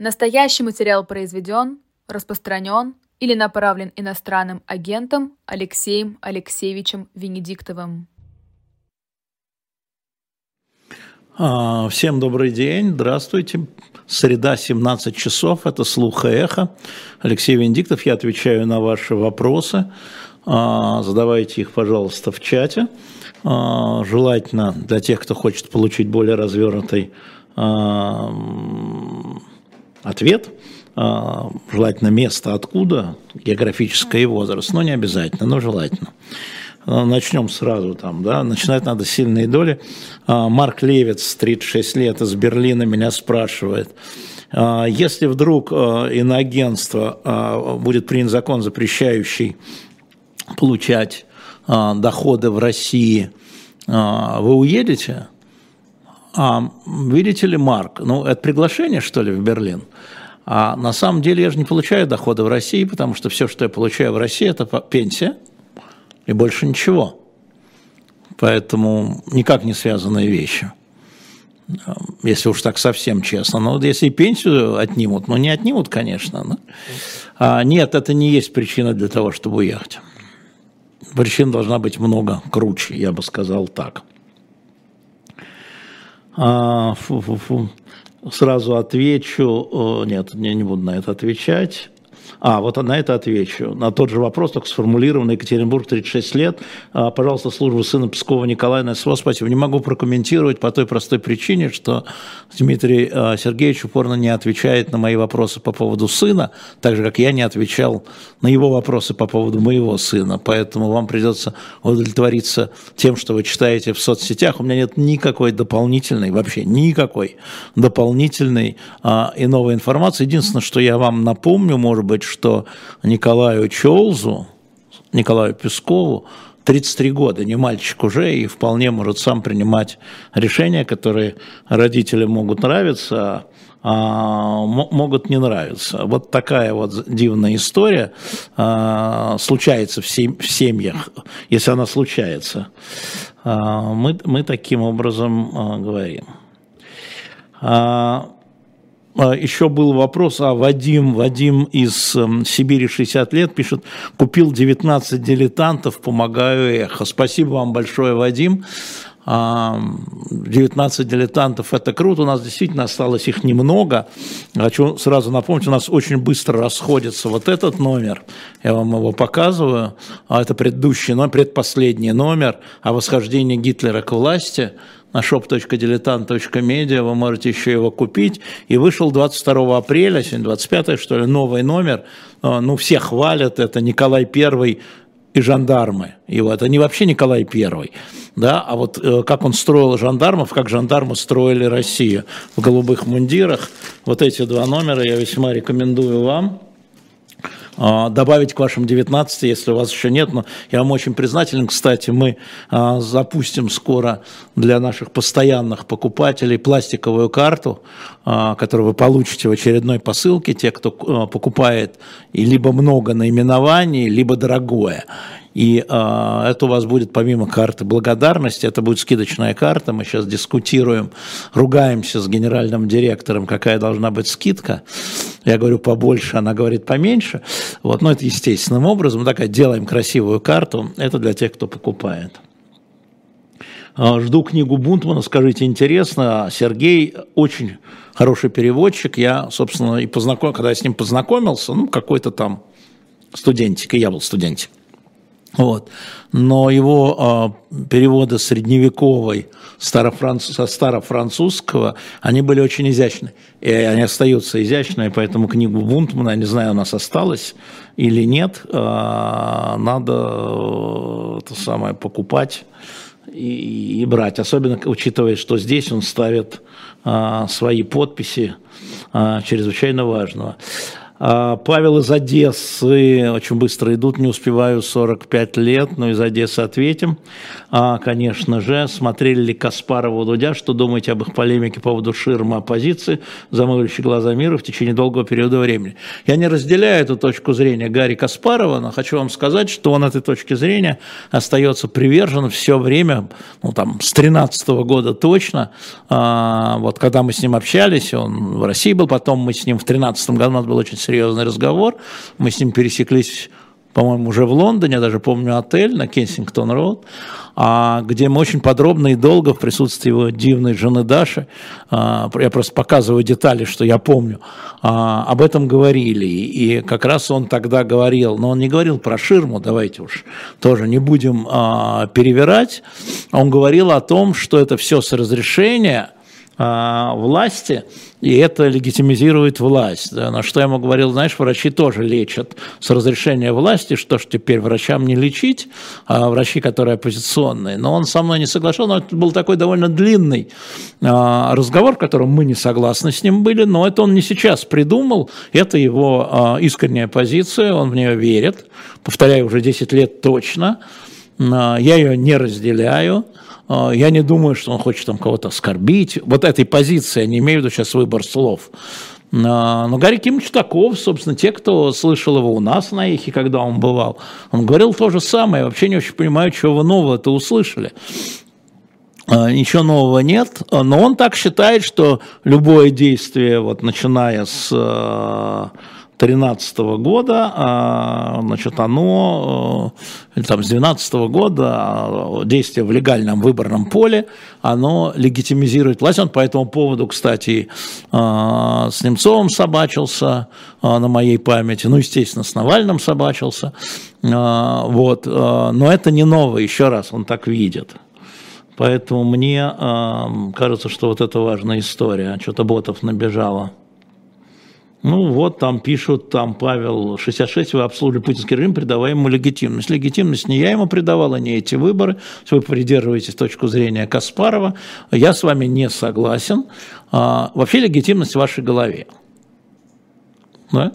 Настоящий материал произведен, распространен или направлен иностранным агентом Алексеем Алексеевичем Венедиктовым. А, всем добрый день, здравствуйте. Среда, 17 часов, это «Слух и эхо». Алексей Венедиктов, я отвечаю на ваши вопросы. А, задавайте их, пожалуйста, в чате. А, желательно для тех, кто хочет получить более развернутый ответ, а, желательно место откуда, географическое и возраст, но не обязательно, но желательно. А, начнем сразу там, да, начинать надо сильные доли. А, Марк Левец, 36 лет, из Берлина меня спрашивает, если вдруг иноагентство будет принят закон, запрещающий получать доходы в России, вы уедете? А, видите ли, Марк, ну, это приглашение, что ли, в Берлин? А на самом деле я же не получаю дохода в России, потому что все, что я получаю в России, это пенсия и больше ничего. Поэтому никак не связанные вещи. Если уж так совсем честно. Но вот если и пенсию отнимут, ну не отнимут, конечно. Но... А нет, это не есть причина для того, чтобы уехать. Причин должна быть много круче, я бы сказал так. А, фу -фу -фу. Сразу отвечу, нет, я не буду на это отвечать. А, вот на это отвечу. На тот же вопрос, только сформулированный Екатеринбург, 36 лет. А, пожалуйста, служба сына Пскова Николая на спасибо. Не могу прокомментировать по той простой причине, что Дмитрий а, Сергеевич упорно не отвечает на мои вопросы по поводу сына, так же, как я не отвечал на его вопросы по поводу моего сына. Поэтому вам придется удовлетвориться тем, что вы читаете в соцсетях. У меня нет никакой дополнительной, вообще никакой дополнительной а, и новой информации. Единственное, что я вам напомню, может быть, что Николаю Чолзу, Николаю Пескову 33 года, не мальчик уже, и вполне может сам принимать решения, которые родителям могут нравиться, а могут не нравиться. Вот такая вот дивная история а, случается в, сем в семьях, если она случается. А, мы, мы таким образом а, говорим. А, еще был вопрос, а Вадим, Вадим из эм, Сибири 60 лет пишет, купил 19 дилетантов, помогаю эхо. Спасибо вам большое, Вадим. 19 дилетантов – это круто, у нас действительно осталось их немного. Хочу сразу напомнить, у нас очень быстро расходится вот этот номер, я вам его показываю, а это предыдущий номер, предпоследний номер о восхождении Гитлера к власти – на shop.diletant.media, вы можете еще его купить. И вышел 22 апреля, сегодня 25 что ли, новый номер. Ну, все хвалят, это Николай Первый и жандармы. Его. Это не вообще Николай Первый, да, а вот э, как он строил жандармов, как жандармы строили Россию в голубых мундирах. Вот эти два номера я весьма рекомендую вам. А, добавить к вашим 19, если у вас еще нет. Но я вам очень признателен. Кстати, мы а, запустим скоро для наших постоянных покупателей пластиковую карту, а, которую вы получите в очередной посылке, те, кто покупает и либо много наименований, либо дорогое. И э, это у вас будет помимо карты благодарности, это будет скидочная карта. Мы сейчас дискутируем, ругаемся с генеральным директором, какая должна быть скидка. Я говорю побольше, она говорит поменьше. Вот, но это естественным образом. Такая делаем красивую карту. Это для тех, кто покупает. А, жду книгу Бунтмана, скажите, интересно. Сергей очень хороший переводчик. Я, собственно, и познакомился, когда я с ним познакомился, ну, какой-то там студентик, и я был студентик. Вот. Но его э, переводы средневековой старофранц... со старофранцузского, они были очень изящны. И они остаются изящными, поэтому книгу Бунтмана, я не знаю, у нас осталась или нет, э, надо э, это самое покупать и, и брать. Особенно учитывая, что здесь он ставит э, свои подписи э, чрезвычайно важного. А, Павел из Одессы, очень быстро идут, не успеваю, 45 лет, но из Одессы ответим. А, конечно же, смотрели ли Каспарова Дудя, что думаете об их полемике по поводу ширмы оппозиции, замыливающей глаза мира в течение долгого периода времени? Я не разделяю эту точку зрения Гарри Каспарова, но хочу вам сказать, что он этой точки зрения остается привержен все время, ну там, с 13 года точно, а, вот когда мы с ним общались, он в России был, потом мы с ним в 13 году, у нас был очень серьезный разговор. Мы с ним пересеклись по-моему, уже в Лондоне, я даже помню отель на Кенсингтон-Роуд, а, где мы очень подробно и долго в присутствии его дивной жены Даши, а, я просто показываю детали, что я помню, а, об этом говорили. И как раз он тогда говорил, но он не говорил про ширму, давайте уж тоже не будем перевирать, он говорил о том, что это все с разрешения – власти, и это легитимизирует власть. Да. На что я ему говорил, знаешь, врачи тоже лечат с разрешения власти, что ж теперь врачам не лечить, а врачи, которые оппозиционные. Но он со мной не соглашался, но это был такой довольно длинный а, разговор, в котором мы не согласны с ним были, но это он не сейчас придумал, это его а, искренняя позиция, он в нее верит, повторяю, уже 10 лет точно, я ее не разделяю, а, я не думаю, что он хочет там кого-то оскорбить. Вот этой позиции, я не имею в виду сейчас выбор слов. А, но Гарри Кимович таков, собственно, те, кто слышал его у нас на эхе, когда он бывал, он говорил то же самое. Я вообще не очень понимаю, чего вы нового-то услышали. А, ничего нового нет, но он так считает, что любое действие, вот начиная с 2013 года, а, значит, оно, э, там с 2012 года, а, действие в легальном выборном поле, оно легитимизирует власть. Он по этому поводу, кстати, а, с Немцовым собачился на моей памяти, ну, естественно, с Навальным собачился, вот, но это не новое, еще раз, он так видит. Поэтому мне кажется, что вот это важная история. Что-то ботов набежало. Ну вот там пишут, там Павел 66, вы обслуживали путинский режим, придавая ему легитимность. Легитимность не я ему придавал, а не эти выборы. Вы придерживаетесь точку зрения Каспарова, я с вами не согласен. А, вообще легитимность в вашей голове. Да?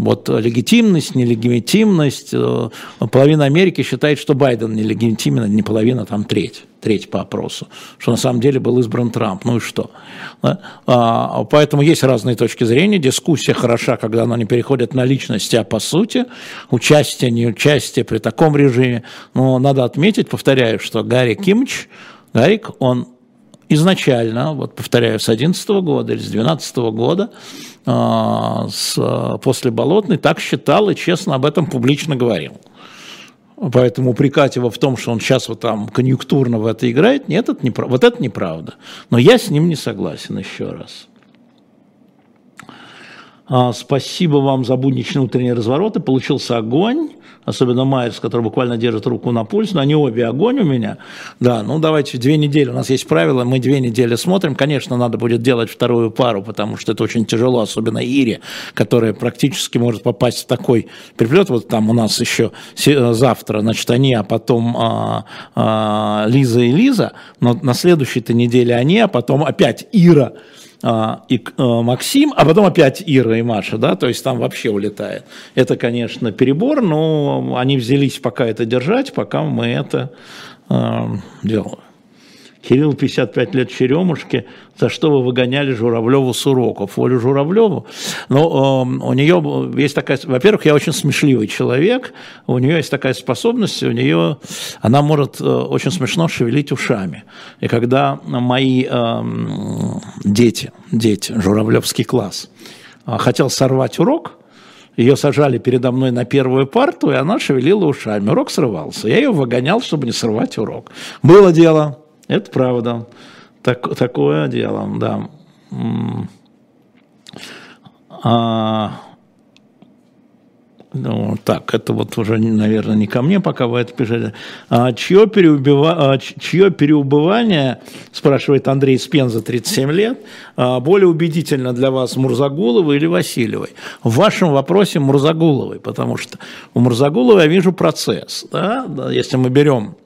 Вот легитимность, нелегитимность. Э, половина Америки считает, что Байден нелегитимен, не половина, там треть треть по опросу, что на самом деле был избран Трамп, ну и что. А, поэтому есть разные точки зрения, дискуссия хороша, когда она не переходит на личности, а по сути, участие, не участие при таком режиме, но надо отметить, повторяю, что Гарри Кимч, Гарик, он изначально, вот повторяю, с 2011 года или с 2012 года, а, с, после Болотной, так считал и честно об этом публично говорил. Поэтому упрекать его в том, что он сейчас вот там конъюнктурно в это играет, нет, это не, вот это неправда. Но я с ним не согласен еще раз. А, спасибо вам за будничные утренние развороты. Получился огонь особенно Майерс, который буквально держит руку на пульс, но они обе огонь у меня. Да, ну давайте две недели, у нас есть правила, мы две недели смотрим. Конечно, надо будет делать вторую пару, потому что это очень тяжело, особенно Ире, которая практически может попасть в такой переплет. Вот там у нас еще завтра, значит, они, а потом а, а, Лиза и Лиза, но на следующей-то неделе они, а потом опять Ира и а, Максим, а потом опять Ира и Маша, да, то есть там вообще улетает. Это, конечно, перебор, но они взялись пока это держать, пока мы это э, делаем. Кирилл 55 лет Черемушки, за что вы выгоняли Журавлеву с уроков? Олю Журавлеву? Но э, у нее есть такая... Во-первых, я очень смешливый человек, у нее есть такая способность, у нее... Она может э, очень смешно шевелить ушами. И когда мои э, дети, дети, Журавлевский класс, э, хотел сорвать урок, ее сажали передо мной на первую парту, и она шевелила ушами. Урок срывался. Я ее выгонял, чтобы не срывать урок. Было дело. Это правда. Так, такое дело, да. А, ну, так, это вот уже, наверное, не ко мне, пока вы это пишете. А, чье, переубива... а, чье переубывание, спрашивает Андрей Спенза, 37 лет, а, более убедительно для вас, Мурзагуловой или Васильевой? В вашем вопросе Мурзагуловой, потому что у Мурзагуловой я вижу процесс. Да? Если мы берем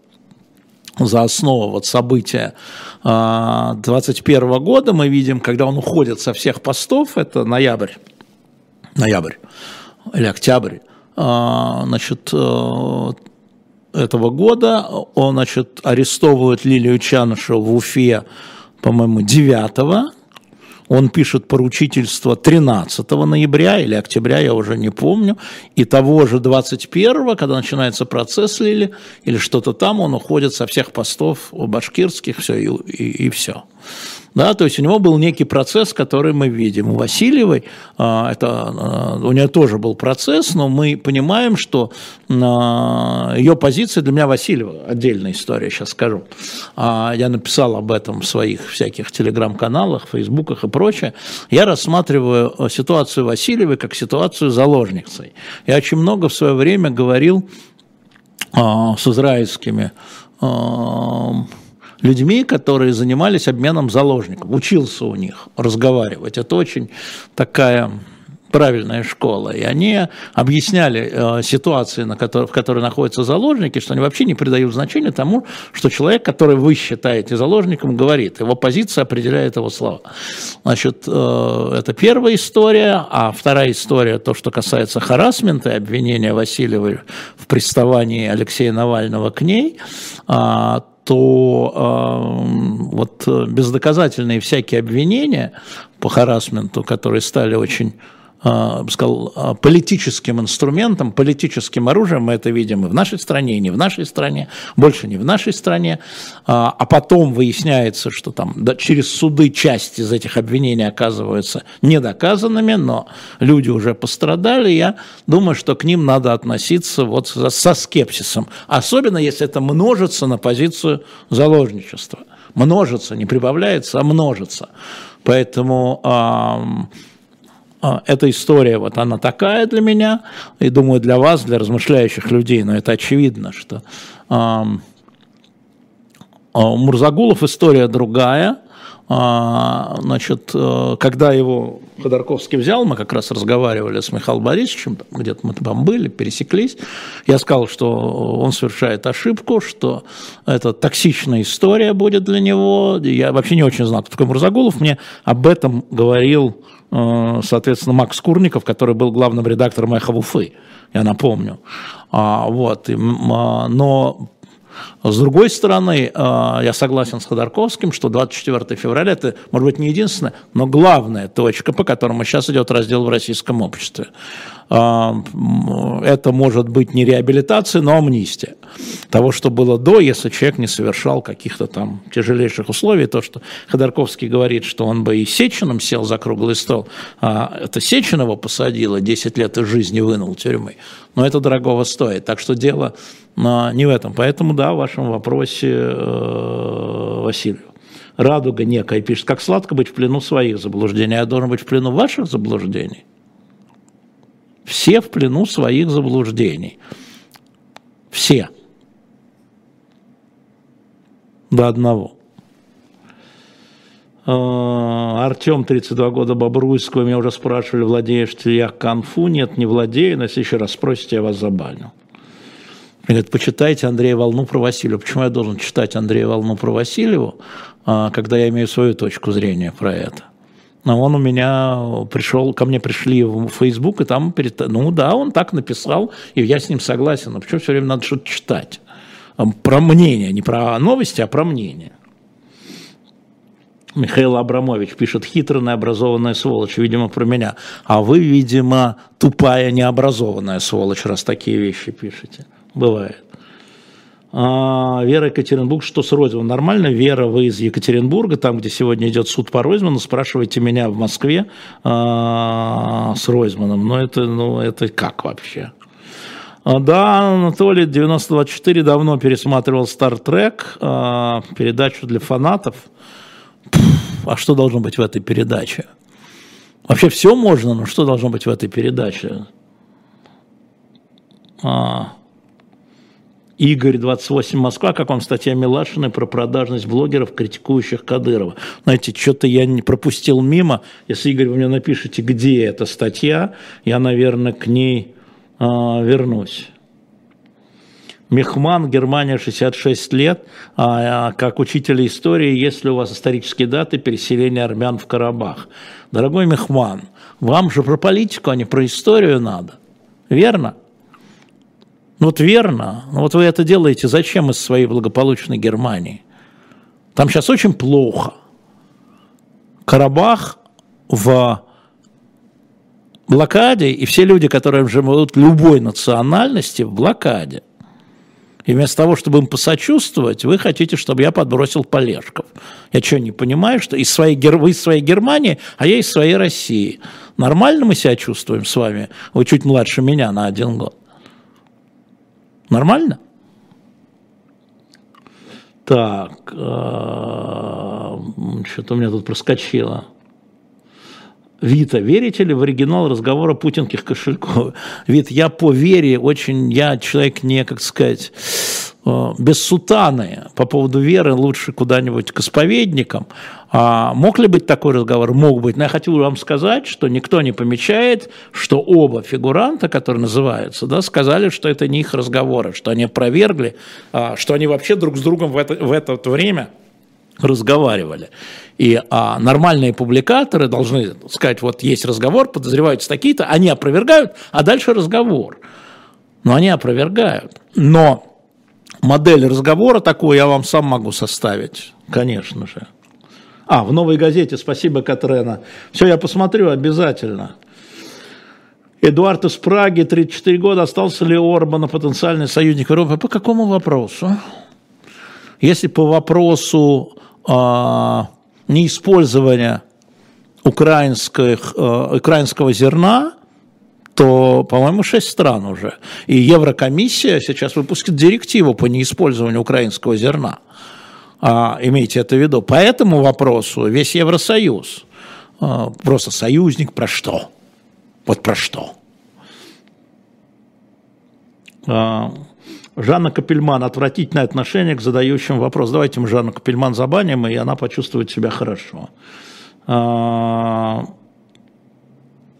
за основу вот события 2021 года мы видим, когда он уходит со всех постов, это ноябрь ноябрь или октябрь, значит, этого года он, значит, арестовывает Лилию Чанышеву в Уфе, по-моему, 9 он пишет поручительство 13 ноября или октября, я уже не помню, и того же 21, когда начинается процесс Лили, или что-то там, он уходит со всех постов башкирских, все, и, и, и все. Да, то есть у него был некий процесс, который мы видим. У Васильевой а, это, а, у нее тоже был процесс, но мы понимаем, что а, ее позиция для меня Васильева, отдельная история, сейчас скажу. Я написал об этом в своих всяких телеграм-каналах, фейсбуках и прочее. Я рассматриваю ситуацию Васильевой как ситуацию заложницей. Я очень много в свое время говорил с израильскими людьми, которые занимались обменом заложников, учился у них разговаривать. Это очень такая правильная школа, и они объясняли э, ситуации, на которой, в которой находятся заложники, что они вообще не придают значения тому, что человек, который вы считаете заложником, говорит. Его позиция определяет его слова. Значит, э, это первая история, а вторая история, то, что касается харасмента и обвинения Васильевой в приставании Алексея Навального к ней, э, то э, вот бездоказательные всякие обвинения по харасменту, которые стали очень сказал, а, политическим инструментом, политическим оружием, мы это видим и в нашей стране, и не в нашей стране, больше не в нашей стране, а, а потом выясняется, что там да, через суды часть из этих обвинений оказываются недоказанными, но люди уже пострадали, я думаю, что к ним надо относиться вот со скепсисом, особенно если это множится на позицию заложничества. Множится, не прибавляется, а множится. Поэтому а, эта история, вот она такая для меня, и думаю, для вас, для размышляющих людей, но это очевидно, что а, у Мурзагулов история другая, а, значит, э, когда его Ходорковский взял, мы как раз разговаривали с Михаилом Борисовичем, где-то мы там были, пересеклись, я сказал, что он совершает ошибку, что это токсичная история будет для него, я вообще не очень знал, кто такой Мурзагулов, мне об этом говорил соответственно, Макс Курников, который был главным редактором «Эхо Уфы», я напомню. А, вот, а, но с другой стороны, а, я согласен с Ходорковским, что 24 февраля это, может быть, не единственная, но главная точка, по которому сейчас идет раздел в российском обществе. А, это может быть не реабилитация, но амнистия того, что было до, если человек не совершал каких-то там тяжелейших условий. То, что Ходорковский говорит, что он бы и Сечином сел за круглый стол, а это Сеченова посадила, 10 лет из жизни вынул тюрьмы. Но это дорогого стоит. Так что дело а, не в этом. Поэтому, да, в вашем вопросе, э, Василий радуга некая пишет, как сладко быть в плену своих заблуждений, я должен быть в плену ваших заблуждений. Все в плену своих заблуждений. Все. До одного. А, Артем, 32 года, Бобруйского, меня уже спрашивали, владеешь ли я конфу? Нет, не владею, но если еще раз спросите, я вас забаню. Мне говорят, почитайте Андрея Волну про Васильева. Почему я должен читать Андрея Волну про Васильеву, а, когда я имею свою точку зрения про это? Но он у меня пришел, ко мне пришли в Facebook, и там, перед, ну да, он так написал, и я с ним согласен. Но почему все время надо что-то читать? Про мнение, не про новости, а про мнение. Михаил Абрамович пишет, хитрая образованная сволочь, видимо, про меня. А вы, видимо, тупая необразованная сволочь, раз такие вещи пишете. Бывает. А, Вера Екатеринбург, что с Ройзманом? Нормально? Вера, вы из Екатеринбурга, там, где сегодня идет суд по Ройзману, спрашивайте меня в Москве а, с Ройзманом. Но это, ну, это как вообще? А, да, Анатолий, 924 давно пересматривал «Стартрек», передачу для фанатов. А что должно быть в этой передаче? Вообще все можно, но что должно быть в этой передаче? А, Игорь, 28, Москва, как вам статья Милашиной про продажность блогеров, критикующих Кадырова? Знаете, что-то я не пропустил мимо. Если, Игорь, вы мне напишите, где эта статья, я, наверное, к ней э, вернусь. Мехман, Германия, 66 лет. А, как учитель истории, есть ли у вас исторические даты переселения армян в Карабах? Дорогой Мехман, Вам же про политику, а не про историю надо. Верно? Ну вот верно. Ну вот вы это делаете зачем из своей благополучной Германии? Там сейчас очень плохо. Карабах в блокаде, и все люди, которые живут любой национальности, в блокаде. И вместо того, чтобы им посочувствовать, вы хотите, чтобы я подбросил полежков. Я что, не понимаю, что из своей, вы из своей Германии, а я из своей России. Нормально мы себя чувствуем с вами? Вы чуть младше меня на один год. Нормально? Так, э, что-то у меня тут проскочило. Вита, верите ли в оригинал разговора путинских кошельков? Вит, я по вере очень, я человек не, как сказать, э, без сутаны по поводу веры лучше куда-нибудь к исповедникам. А мог ли быть такой разговор? Мог быть. Но я хотел вам сказать, что никто не помечает, что оба фигуранта, которые называются, да, сказали, что это не их разговоры, что они опровергли, а, что они вообще друг с другом в это, в это время разговаривали. И а, нормальные публикаторы должны сказать, вот есть разговор, подозреваются такие-то, они опровергают, а дальше разговор. Но они опровергают. Но модель разговора такую я вам сам могу составить, конечно же. А, в «Новой газете», спасибо, Катрена. Все, я посмотрю обязательно. Эдуард из Праги, 34 года, остался ли Орбана потенциальный союзник Европы? По какому вопросу? Если по вопросу а, неиспользования украинских, а, украинского зерна, то, по-моему, шесть стран уже. И Еврокомиссия сейчас выпустит директиву по неиспользованию украинского зерна. А, имейте это в виду. По этому вопросу весь Евросоюз. А, просто союзник про что? Вот про что? А, Жанна Капельман, отвратительное отношение к задающим вопрос. Давайте мы Жанну Капельман забаним, и она почувствует себя хорошо.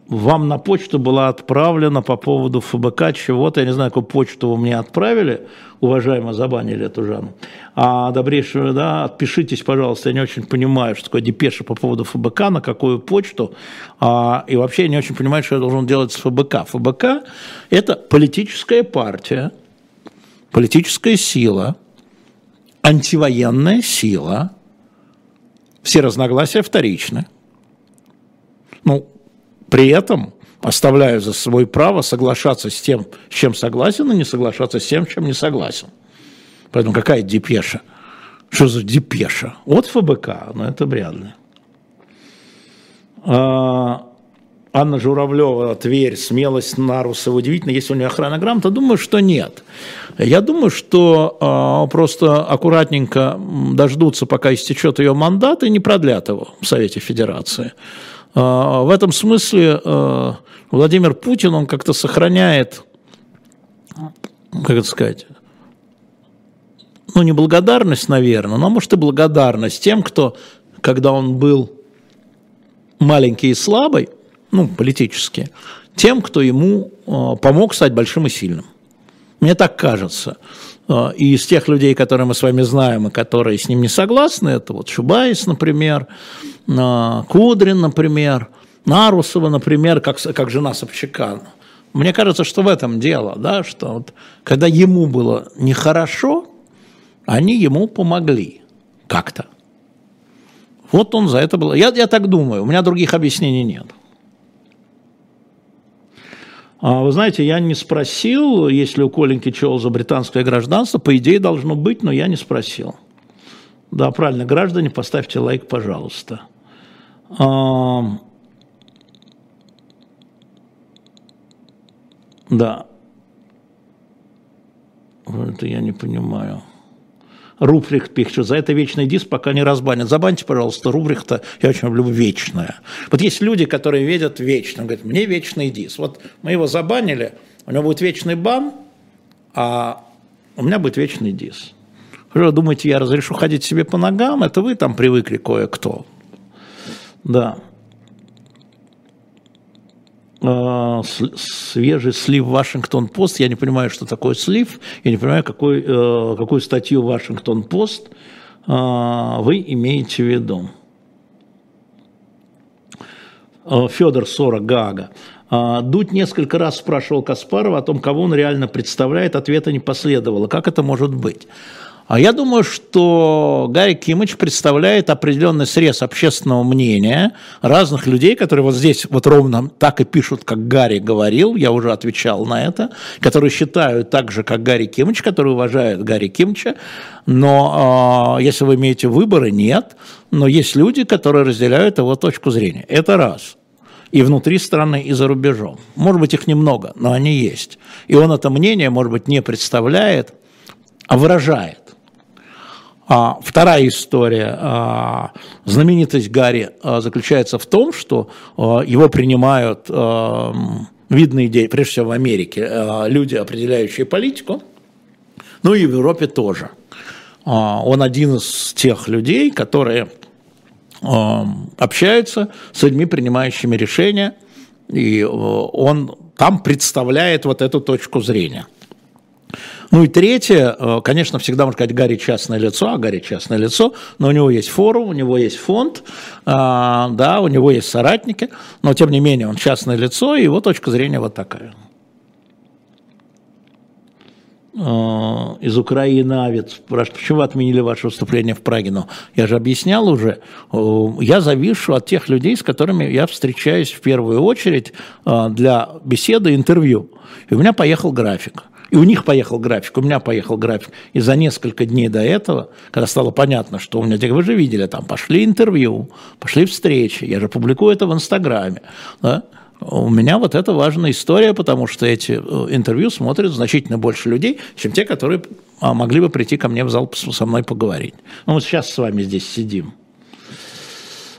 Вам на почту была отправлена по поводу ФБК чего-то, я не знаю, какую почту вы мне отправили, уважаемо забанили эту Жанну. А добрейшего, да, отпишитесь, пожалуйста, я не очень понимаю, что такое депеша по поводу ФБК, на какую почту, а, и вообще я не очень понимаю, что я должен делать с ФБК. ФБК – это политическая партия, политическая сила, антивоенная сила, все разногласия вторичны. Ну, при этом оставляю за собой право соглашаться с тем, с чем согласен, и не соглашаться с тем, с чем не согласен. Поэтому какая депеша? Что за депеша? Вот ФБК, но это вряд ли. А, Анна Журавлева, Тверь, смелость Нарусова удивительно. Если у нее охрана грамота, думаю, что нет. Я думаю, что э, просто аккуратненько дождутся, пока истечет ее мандат, и не продлят его в Совете Федерации. Э, в этом смысле э, Владимир Путин, он как-то сохраняет, как это сказать, ну, не благодарность, наверное, но, может, и благодарность тем, кто, когда он был маленький и слабый, ну, политически, тем, кто ему э, помог стать большим и сильным. Мне так кажется. Э, и из тех людей, которые мы с вами знаем, и которые с ним не согласны, это вот Шубайс, например, э, Кудрин, например, Нарусова, например, как, как жена Собчака. Мне кажется, что в этом дело, да, что вот, когда ему было нехорошо, они ему помогли как-то. Вот он за это был. Я, я так думаю, у меня других объяснений нет. А вы знаете, я не спросил, если у Коленьки Чолза британское гражданство, по идее должно быть, но я не спросил. Да, правильно, граждане, поставьте лайк, пожалуйста. А, да. Это я не понимаю. Руприхт пишет, за это вечный диск пока не разбанят. Забаньте, пожалуйста, Руприхта, я очень люблю вечное. Вот есть люди, которые видят вечно, говорят, мне вечный диск. Вот мы его забанили, у него будет вечный бан, а у меня будет вечный диск. Вы думаете, я разрешу ходить себе по ногам? Это вы там привыкли кое-кто. Да. А, свежий слив Вашингтон-Пост. Я не понимаю, что такое слив. Я не понимаю, какой, э, какую статью Вашингтон-Пост а, вы имеете в виду. Федор Сора Гага. Дудь несколько раз спрашивал Каспарова о том, кого он реально представляет, ответа не последовало. Как это может быть? А я думаю, что Гарри Кимыч представляет определенный срез общественного мнения разных людей, которые вот здесь вот ровно так и пишут, как Гарри говорил, я уже отвечал на это, которые считают так же, как Гарри Кимыч, которые уважают Гарри Кимча, но э, если вы имеете выборы, нет, но есть люди, которые разделяют его точку зрения. Это раз и внутри страны, и за рубежом. Может быть, их немного, но они есть. И он это мнение, может быть, не представляет, а выражает. А вторая история, а, знаменитость Гарри а, заключается в том, что а, его принимают видные идеи, прежде всего в Америке, люди, определяющие политику, ну и в Европе тоже. Он один из тех людей, которые общаются с людьми, принимающими решения, и он там представляет вот эту точку зрения. Ну и третье, э, конечно, всегда можно сказать, Гарри частное лицо, а Гарри частное лицо, но у него есть форум, у него есть фонд, а, да, у него есть соратники, но тем не менее он частное лицо, и его точка зрения вот такая. Э, из Украины спрашивает, почему вы отменили ваше выступление в Праге? Но я же объяснял уже, я завишу от тех людей, с которыми я встречаюсь в первую очередь для беседы, интервью. И у меня поехал график. И у них поехал график, у меня поехал график. И за несколько дней до этого, когда стало понятно, что у меня, вы же видели, там пошли интервью, пошли встречи, я же публикую это в Инстаграме, да? У меня вот это важная история, потому что эти э, интервью смотрят значительно больше людей, чем те, которые а, могли бы прийти ко мне в зал со мной поговорить. Ну, вот сейчас с вами здесь сидим.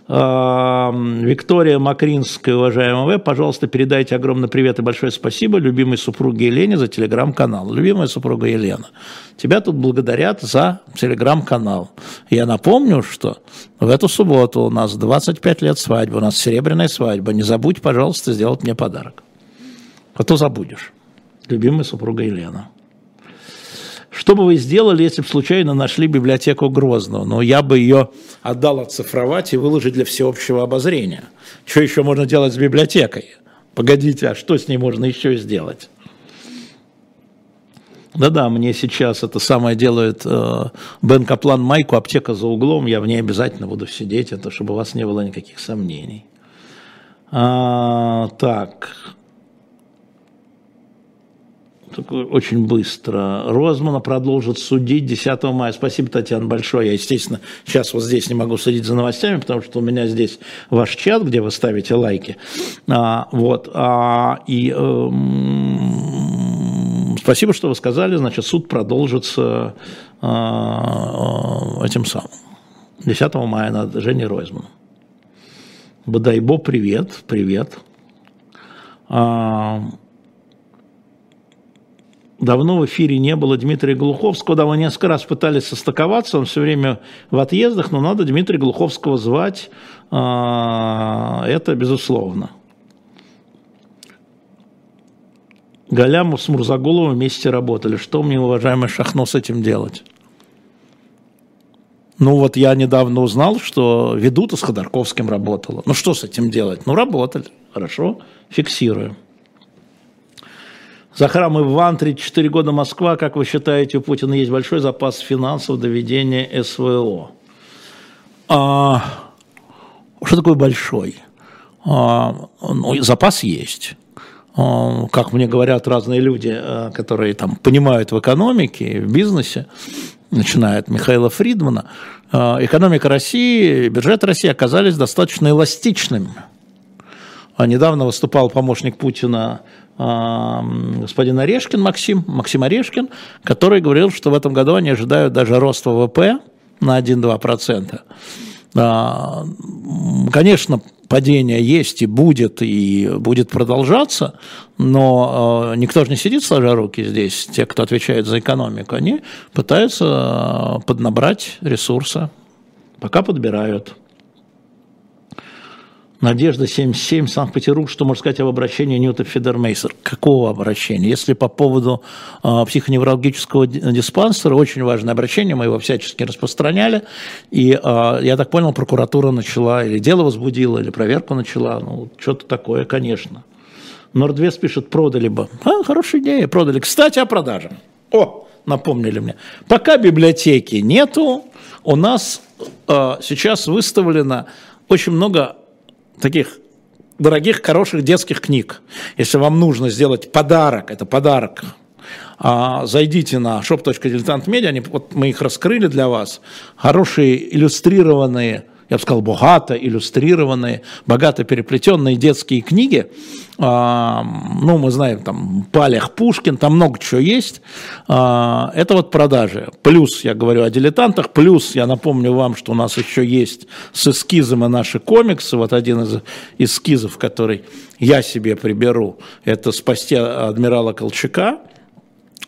Виктория Макринская, уважаемая В, пожалуйста, передайте огромный привет и большое спасибо любимой супруге Елене за телеграм-канал. Любимая супруга Елена, тебя тут благодарят за телеграм-канал. Я напомню, что в эту субботу у нас 25 лет свадьбы, у нас серебряная свадьба. Не забудь, пожалуйста, сделать мне подарок. А то забудешь. Любимая супруга Елена. Что бы вы сделали, если бы случайно нашли библиотеку Грозного? Но я бы ее отдал оцифровать и выложить для всеобщего обозрения. Что еще можно делать с библиотекой? Погодите, а что с ней можно еще сделать? Да-да, мне сейчас это самое делает э, Бен Каплан майку «Аптека за углом». Я в ней обязательно буду сидеть, это чтобы у вас не было никаких сомнений. А, так, очень быстро. Розмана продолжит судить 10 мая. Спасибо, Татьяна, большое. Я, естественно, сейчас вот здесь не могу следить за новостями, потому что у меня здесь ваш чат, где вы ставите лайки. А, вот. А, и э, спасибо, что вы сказали. Значит, суд продолжится а, этим самым. 10 мая над Женей Ройзманом. Бодайбо, привет, привет. А, давно в эфире не было Дмитрия Глуховского, да, мы несколько раз пытались состыковаться, он все время в отъездах, но надо Дмитрия Глуховского звать, а, это безусловно. Галямов с Мурзагуловым вместе работали. Что мне, уважаемый Шахно, с этим делать? Ну вот я недавно узнал, что Ведута с Ходорковским работала. Ну что с этим делать? Ну работали. Хорошо, фиксируем. За храм Иван, 34 года Москва. Как вы считаете, у Путина есть большой запас финансов до ведения СВО? А, что такое большой? А, ну, запас есть. А, как мне говорят разные люди, а, которые там понимают в экономике, в бизнесе, начиная от Михаила Фридмана, а, экономика России, бюджет России оказались достаточно эластичными. Недавно выступал помощник Путина господин Орешкин, Максим, Максим Орешкин, который говорил, что в этом году они ожидают даже рост ВВП на 1-2%. А, конечно, падение есть и будет, и будет продолжаться, но а, никто же не сидит сложа руки здесь, те, кто отвечает за экономику, они пытаются а, поднабрать ресурсы, пока подбирают. Надежда 77, Санкт-Петербург, что можно сказать об обращении Ньюта Федермейсер? Какого обращения? Если по поводу э, психоневрологического диспансера, очень важное обращение, мы его всячески распространяли, и э, я так понял, прокуратура начала, или дело возбудила, или проверку начала, ну, что-то такое, конечно. Нордвест пишет, продали бы. А, хорошая идея, продали. Кстати, о продаже. О, напомнили мне. Пока библиотеки нету, у нас э, сейчас выставлено очень много таких дорогих, хороших детских книг. Если вам нужно сделать подарок, это подарок, а, зайдите на shop.diletantmedia, вот мы их раскрыли для вас, хорошие иллюстрированные я бы сказал, богато иллюстрированные, богато переплетенные детские книги. А, ну, мы знаем, там, Палях Пушкин, там много чего есть. А, это вот продажи. Плюс, я говорю о дилетантах, плюс, я напомню вам, что у нас еще есть с эскизом и наши комиксы. Вот один из эскизов, который я себе приберу, это «Спасти адмирала Колчака».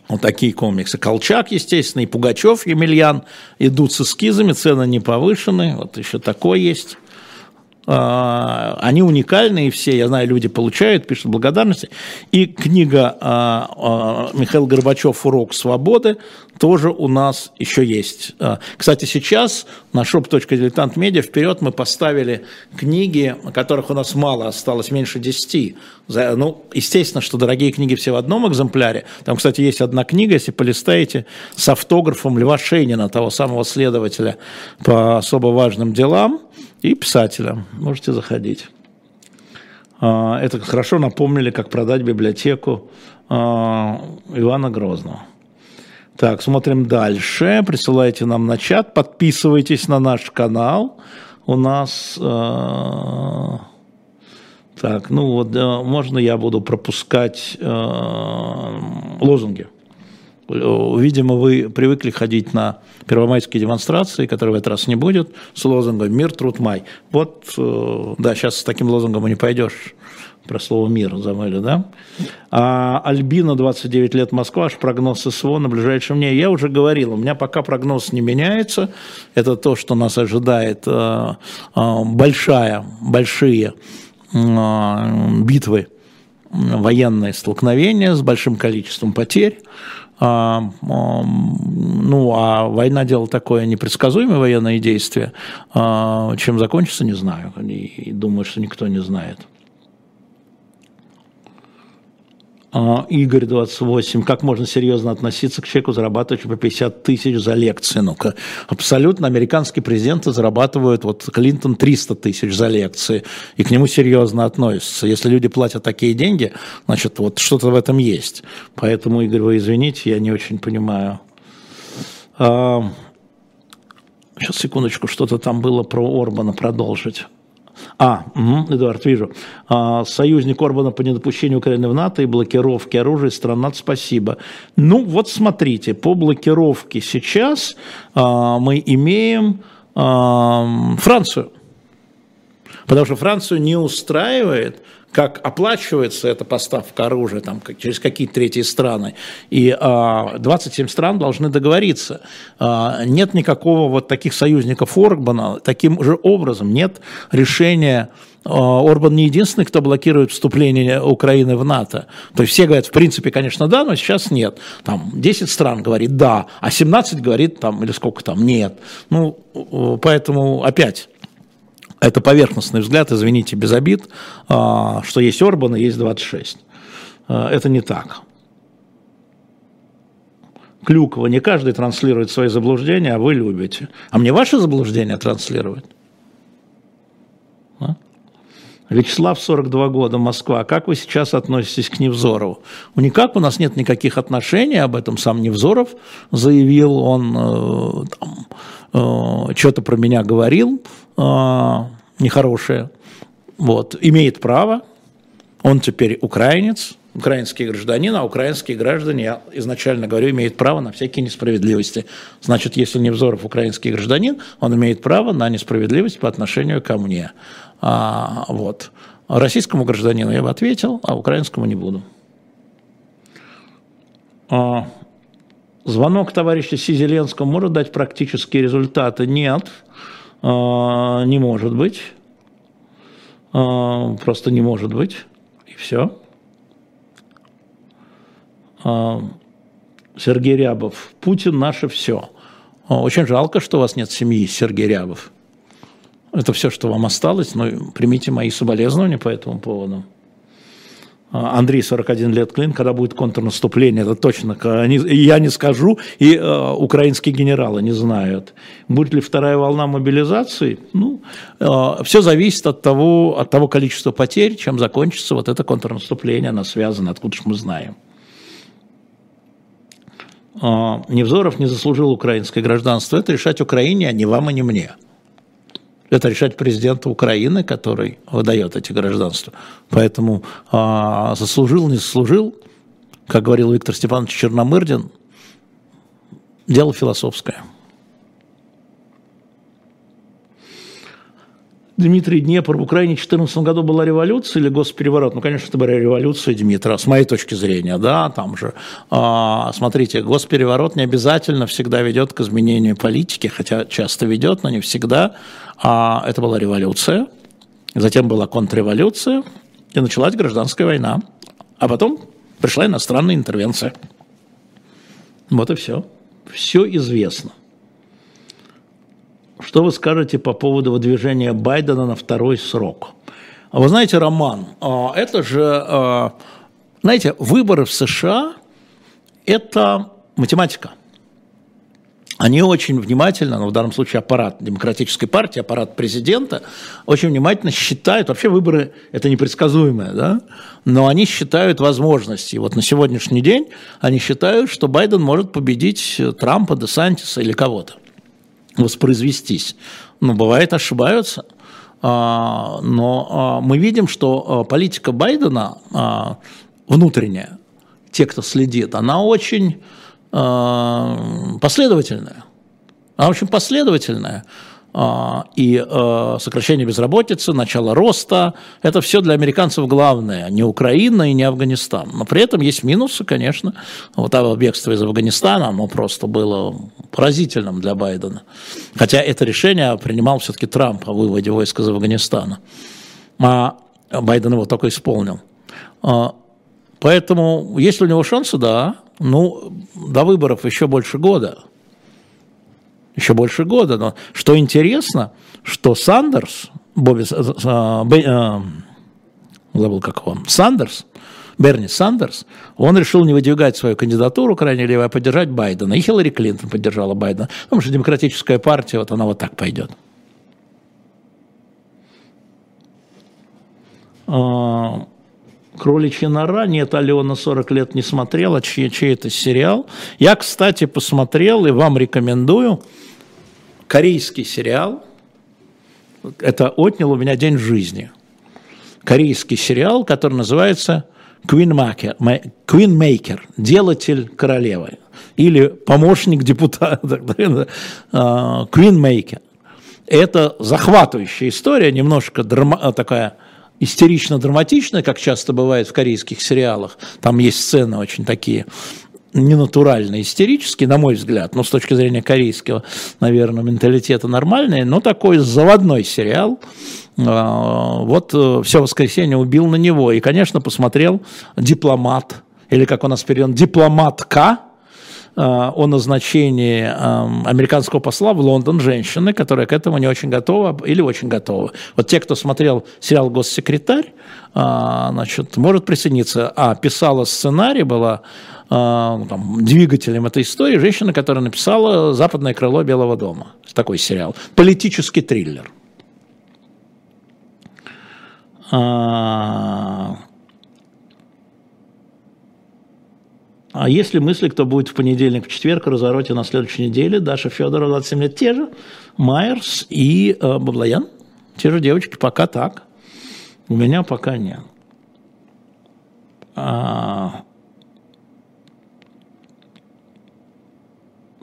Вот такие комиксы. Колчак, естественно, и Пугачев, Емельян идут с эскизами, цены не повышены. Вот еще такое есть. А, они уникальные все, я знаю, люди получают, пишут благодарности. И книга а, а, Михаил Горбачев «Урок свободы» тоже у нас еще есть. Кстати, сейчас на shop.diletantmedia вперед мы поставили книги, которых у нас мало, осталось меньше 10. Ну, естественно, что дорогие книги все в одном экземпляре. Там, кстати, есть одна книга, если полистаете, с автографом Льва Шейнина, того самого следователя по особо важным делам и писателя. Можете заходить. А, это хорошо напомнили, как продать библиотеку а, Ивана Грозного. Так, смотрим дальше. Присылайте нам на чат, подписывайтесь на наш канал. У нас... Э, так, ну вот, э, можно я буду пропускать э, лозунги? Видимо, вы привыкли ходить на первомайские демонстрации, которые в этот раз не будет, с лозунгом «Мир, труд, май». Вот, э, да, сейчас с таким лозунгом и не пойдешь про слово «мир» забыли, да? А Альбина, 29 лет, Москва, аж прогноз СВО на ближайшем дне. Я уже говорил, у меня пока прогноз не меняется. Это то, что нас ожидает э, э, большая, большие битвы, военные столкновения с большим количеством потерь. А, ну, а война дело такое непредсказуемое военное действие. А, чем закончится, не знаю. И думаю, что никто не знает. А, Игорь 28. Как можно серьезно относиться к человеку, зарабатывающему по 50 тысяч за лекции? Ну-ка, абсолютно американские президенты зарабатывают, вот Клинтон 300 тысяч за лекции, и к нему серьезно относятся. Если люди платят такие деньги, значит, вот что-то в этом есть. Поэтому, Игорь, вы извините, я не очень понимаю. А, сейчас, секундочку, что-то там было про Орбана продолжить. А, угу, Эдуард, вижу. А, союзник Орбана по недопущению Украины в НАТО и блокировке оружия стран НАТО, спасибо. Ну, вот смотрите, по блокировке сейчас а, мы имеем а, Францию. Потому что Францию не устраивает как оплачивается эта поставка оружия там, через какие-то третьи страны. И а, 27 стран должны договориться. А, нет никакого вот таких союзников Орбана. Таким же образом нет решения а, Орбан не единственный, кто блокирует вступление Украины в НАТО. То есть все говорят, в принципе, конечно, да, но сейчас нет. Там 10 стран говорит да, а 17 говорит там, или сколько там, нет. Ну, поэтому опять это поверхностный взгляд, извините, без обид, а, что есть Орбан и есть 26. А, это не так. Клюкова, не каждый транслирует свои заблуждения, а вы любите. А мне ваши заблуждения транслировать? А? Вячеслав, 42 года, Москва. Как вы сейчас относитесь к Невзорову? Ну, никак, у нас нет никаких отношений, об этом сам Невзоров заявил, он э, э, что-то про меня говорил, нехорошее, вот, имеет право, он теперь украинец, украинский гражданин, а украинские граждане, я изначально говорю, имеют право на всякие несправедливости. Значит, если Невзоров украинский гражданин, он имеет право на несправедливость по отношению ко мне. А, вот. Российскому гражданину я бы ответил, а украинскому не буду. А, звонок товарища Си может дать практические результаты? Нет. А, не может быть. А, просто не может быть. И все. А, Сергей Рябов. Путин наше все. А, очень жалко, что у вас нет семьи, Сергей Рябов. Это все, что вам осталось, но примите мои соболезнования по этому поводу. А, Андрей, 41 лет, Клин, когда будет контрнаступление, это точно, я не скажу, и э, украинские генералы не знают. Будет ли вторая волна мобилизации? Ну, э, все зависит от того, от того количества потерь, чем закончится вот это контрнаступление, оно связано, откуда же мы знаем. Э, Невзоров не заслужил украинское гражданство, это решать Украине, а не вам и не мне. Это решать президента Украины, который выдает эти гражданства. Поэтому а, заслужил, не заслужил, как говорил Виктор Степанович Черномырдин, дело философское. Дмитрий Днепр, в Украине в 2014 году была революция или госпереворот? Ну, конечно, это была революция, Дмитрий, с моей точки зрения, да, там же. А, смотрите, госпереворот не обязательно всегда ведет к изменению политики, хотя часто ведет, но не всегда. А, это была революция, затем была контрреволюция, и началась гражданская война. А потом пришла иностранная интервенция. Вот и все. Все известно. Что вы скажете по поводу выдвижения Байдена на второй срок? А вы знаете, Роман, а, это же, а, знаете, выборы в США – это математика. Они очень внимательно, ну, в данном случае аппарат демократической партии, аппарат президента, очень внимательно считают, вообще выборы – это непредсказуемое, да, но они считают возможности. Вот на сегодняшний день они считают, что Байден может победить Трампа, Десантиса или кого-то воспроизвестись. Ну, бывает, ошибаются. А, но а, мы видим, что а, политика Байдена внутренняя, те, кто следит, она очень последовательная. Она очень последовательная. А, и а, сокращение безработицы, начало роста. Это все для американцев главное, не Украина и не Афганистан. Но при этом есть минусы, конечно. Вот это бегство из Афганистана, оно просто было поразительным для Байдена. Хотя это решение принимал все-таки Трамп о выводе войск из Афганистана. А Байден его только исполнил. А, поэтому есть ли у него шансы? Да. Ну, до выборов еще больше года – еще больше года. Но что интересно, что Сандерс, Бобби, а, а, забыл как его, Сандерс, Берни Сандерс, он решил не выдвигать свою кандидатуру крайне левой, а поддержать Байдена. И Хиллари Клинтон поддержала Байдена, потому что демократическая партия, вот она вот так пойдет. А, Кроличья нора, нет, Алена 40 лет не смотрела, чей, чей это сериал. Я, кстати, посмотрел и вам рекомендую корейский сериал. Это отнял у меня день жизни. Корейский сериал, который называется Queenmaker, Queenmaker делатель королевы. Или помощник депутата. А, Queenmaker. Это захватывающая история, немножко драма, такая истерично-драматичная, как часто бывает в корейских сериалах. Там есть сцены очень такие ненатурально истерический, на мой взгляд, но с точки зрения корейского, наверное, менталитета нормальный, но такой заводной сериал. А, вот э, все воскресенье убил на него. И, конечно, посмотрел «Дипломат», или как у нас переведен, «Дипломатка», а, о назначении американского посла в Лондон женщины, которая к этому не очень готова или очень готова. Вот те, кто смотрел сериал «Госсекретарь», значит, может присоединиться. А, писала сценарий, была там, двигателем этой истории женщина, которая написала «Западное крыло Белого дома». Такой сериал. Политический триллер. А, а если мысли, кто будет в понедельник, в четверг, Розороте на следующей неделе, Даша Федорова, 27 лет, те же, Майерс и э, Баблоян, те же девочки, пока так. У меня пока нет. А,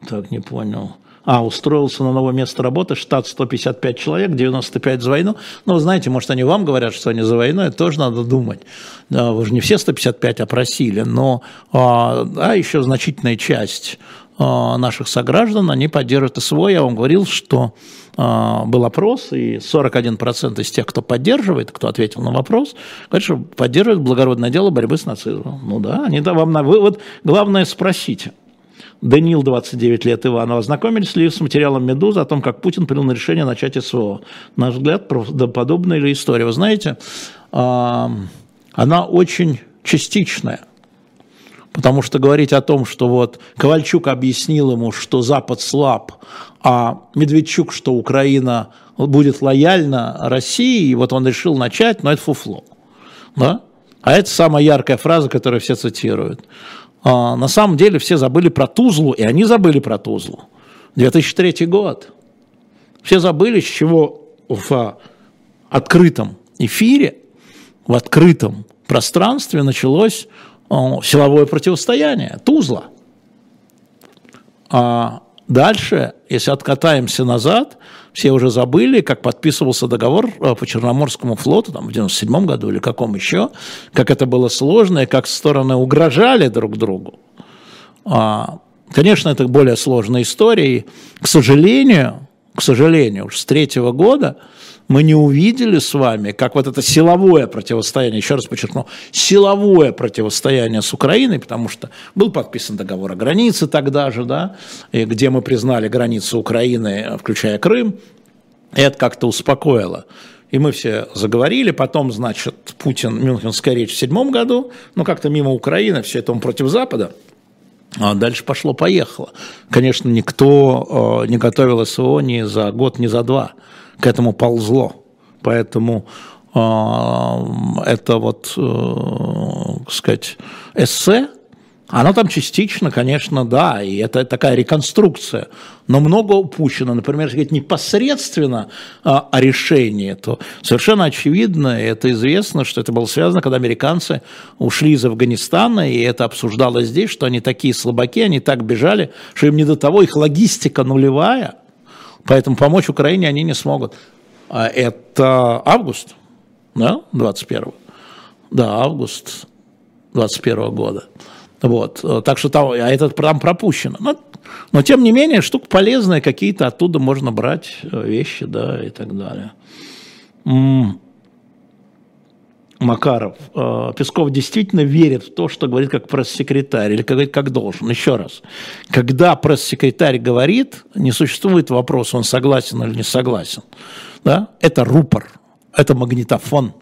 Так, не понял. А, устроился на новое место работы, штат 155 человек, 95 за войну. Ну, знаете, может, они вам говорят, что они за войну, это тоже надо думать. Да, вы же не все 155 опросили, но а, да, еще значительная часть наших сограждан, они поддерживают СВО. Я вам говорил, что был опрос, и 41% из тех, кто поддерживает, кто ответил на вопрос, говорят, что поддерживают благородное дело борьбы с нацизмом. Ну да, они да, вам на вывод. Главное спросите. Даниил, 29 лет, Иванова. Ознакомились ли с материалом «Медузы» о том, как Путин принял решение начать СВО? На наш взгляд, подобная ли история? Вы знаете, она очень частичная. Потому что говорить о том, что вот Ковальчук объяснил ему, что Запад слаб, а Медведчук, что Украина будет лояльна России, и вот он решил начать, но это фуфло. Да? А это самая яркая фраза, которую все цитируют. А, на самом деле все забыли про Тузлу, и они забыли про Тузлу. 2003 год. Все забыли, с чего в открытом эфире, в открытом пространстве началось силовое противостояние, Тузла. А дальше, если откатаемся назад, все уже забыли, как подписывался договор э, по Черноморскому флоту там, в 97 году или каком еще, как это было сложно и как стороны угрожали друг другу. А, конечно, это более сложная история. И, к сожалению, к сожалению, уж с третьего года мы не увидели с вами, как вот это силовое противостояние, еще раз подчеркну, силовое противостояние с Украиной, потому что был подписан договор о границе тогда же, да, и где мы признали границу Украины, включая Крым, и это как-то успокоило. И мы все заговорили, потом, значит, Путин, Мюнхенская речь в седьмом году, ну как-то мимо Украины, все это он против Запада, а дальше пошло-поехало. Конечно, никто э, не готовил СВО ни за год, ни за два к этому ползло. Поэтому э, это вот, э, сказать, эссе, оно там частично, конечно, да, и это такая реконструкция, но много упущено. Например, если говорить непосредственно а, о решении, то совершенно очевидно, и это известно, что это было связано, когда американцы ушли из Афганистана, и это обсуждалось здесь, что они такие слабаки, они так бежали, что им не до того, их логистика нулевая – Поэтому помочь Украине они не смогут. А это август, да, 21 Да, август 21 года. Вот, так что там, а это там пропущено. Но, но тем не менее, штука полезная, какие-то оттуда можно брать э, вещи, да, и так далее. Макаров, э, Песков действительно верит в то, что говорит как пресс-секретарь или говорит как должен. Еще раз, когда пресс-секретарь говорит, не существует вопроса, он согласен или не согласен. Да? Это рупор, это магнитофон.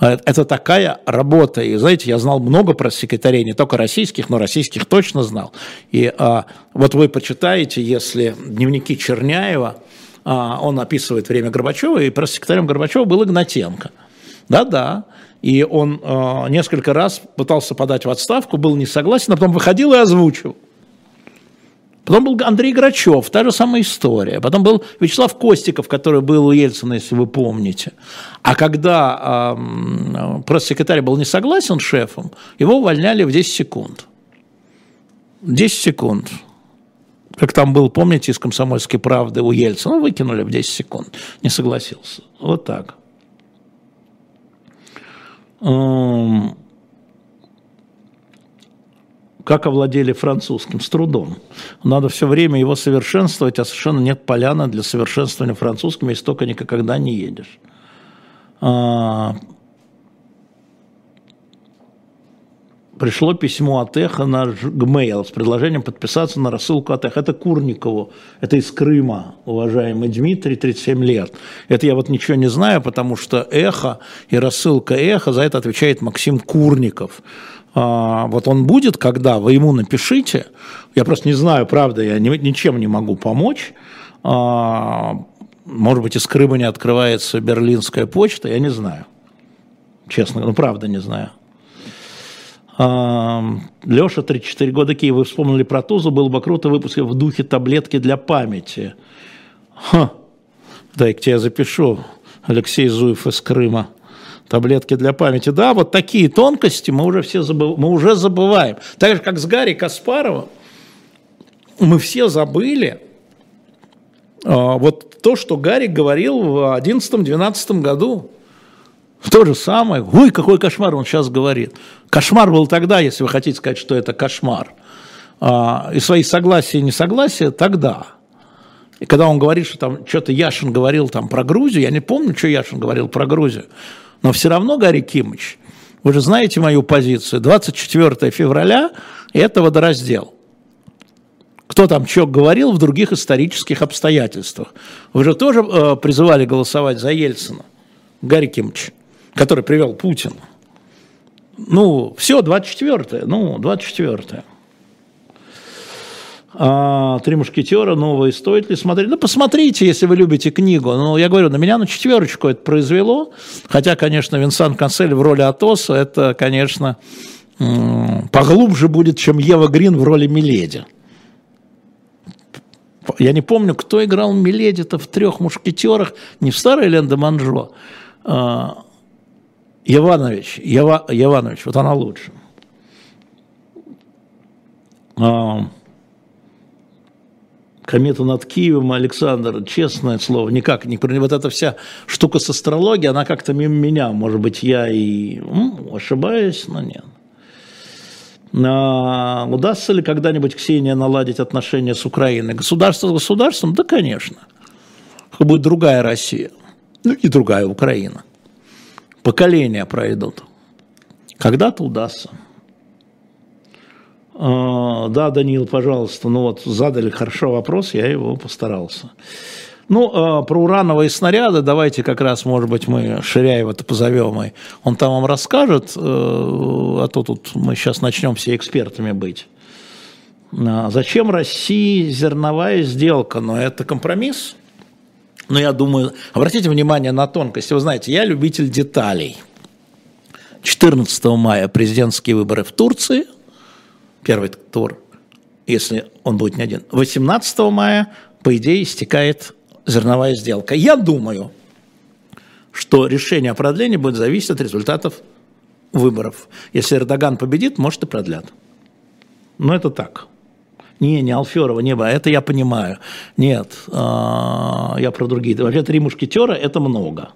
Э, это такая работа. И знаете, я знал много пресс-секретарей, не только российских, но российских точно знал. И а, вот вы почитаете, если дневники Черняева, а, он описывает время Горбачева, и пресс-секретарем Горбачева был Игнатенко. Да-да. И он э, несколько раз пытался подать в отставку, был не согласен, а потом выходил и озвучил. Потом был Андрей Грачев, та же самая история. Потом был Вячеслав Костиков, который был у Ельцина, если вы помните. А когда э, пресс-секретарь был не согласен с шефом, его увольняли в 10 секунд. 10 секунд. Как там был, помните, из «Комсомольской правды» у Ельцина, выкинули в 10 секунд. Не согласился. Вот так как овладели французским? С трудом. Надо все время его совершенствовать, а совершенно нет поляна для совершенствования французским, если только никогда не едешь. А, пришло письмо от Эхо на Gmail с предложением подписаться на рассылку от Эхо. Это Курникову, это из Крыма, уважаемый Дмитрий, 37 лет. Это я вот ничего не знаю, потому что Эхо и рассылка Эхо, за это отвечает Максим Курников. А, вот он будет, когда вы ему напишите, я просто не знаю, правда, я ничем не могу помочь, а, может быть, из Крыма не открывается берлинская почта, я не знаю. Честно, ну правда не знаю. Леша, 34 года вы вспомнили про Тузу, было бы круто выпуск в духе таблетки для памяти. Ха, дай-ка я запишу. Алексей Зуев из Крыма. Таблетки для памяти. Да, вот такие тонкости мы уже все забыв... мы уже забываем. Так же, как с Гарри Каспаровым, мы все забыли а, вот то, что Гарри говорил в 2011-2012 году. То же самое. Ой, какой кошмар он сейчас говорит. Кошмар был тогда, если вы хотите сказать, что это кошмар. а, и свои согласия и несогласия тогда. И когда он говорит, что там что-то Яшин говорил там про Грузию, я не помню, что Яшин говорил про Грузию, но все равно, Гарри Кимыч, вы же знаете мою позицию, 24 февраля – это водораздел. Кто там что говорил в других исторических обстоятельствах. Вы же тоже э, призывали голосовать за Ельцина, Гарри Кимыч, который привел Путина. Ну, все, 24-е, ну, 24-е. А, «Три мушкетера» новые, стоит ли смотреть? Ну, посмотрите, если вы любите книгу. Ну, я говорю, на меня на четверочку это произвело, хотя, конечно, Винсан Канцель в роли Атоса, это, конечно, поглубже будет, чем Ева Грин в роли Миледи. Я не помню, кто играл Миледи-то в «Трех мушкетерах», не в старой Ленде Манжо, а, Иванович, Ява, Иванович, вот она лучше. А, комета над Киевом, Александр, честное слово, никак не вот эта вся штука с астрологией, она как-то мимо меня, может быть, я и м, ошибаюсь, но нет. А, удастся ли когда-нибудь Ксения наладить отношения с Украиной? Государство с государством? Да, конечно. Будет другая Россия, ну и другая Украина поколения пройдут. Когда-то удастся. А, да, Даниил, пожалуйста, ну вот задали хорошо вопрос, я его постарался. Ну, а, про урановые снаряды давайте как раз, может быть, мы Ширяева-то позовем, и он там вам расскажет, э, а то тут мы сейчас начнем все экспертами быть. А, зачем России зерновая сделка? Но это компромисс. Но я думаю, обратите внимание на тонкости. Вы знаете, я любитель деталей. 14 мая президентские выборы в Турции, первый тур, если он будет не один. 18 мая, по идее, истекает зерновая сделка. Я думаю, что решение о продлении будет зависеть от результатов выборов. Если Эрдоган победит, может и продлят. Но это так. Не, не Алферова, не, это я понимаю. Нет, а, я про другие. Вообще три мушкетера – это много.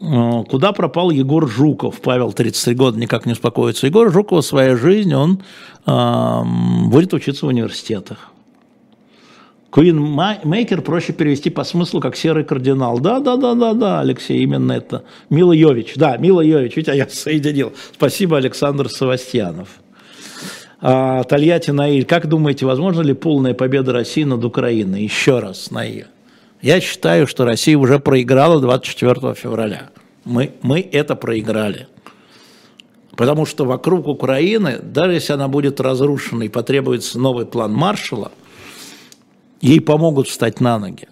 А, куда пропал Егор Жуков? Павел, 33 года, никак не успокоится. Егор Жуков, своя жизнь, он э, будет учиться в университетах. Queen Maker проще перевести по смыслу как серый кардинал. Да, да, да, да, да, Алексей, именно это. Мила Йович, да, Мила Йович, видите, я соединил. Спасибо, Александр Савастьянов. А, Тольятти, Наиль, как думаете, возможно ли полная победа России над Украиной? Еще раз, Наиль. Я считаю, что Россия уже проиграла 24 февраля. Мы, мы это проиграли. Потому что вокруг Украины, даже если она будет разрушена и потребуется новый план Маршала, ей помогут встать на ноги.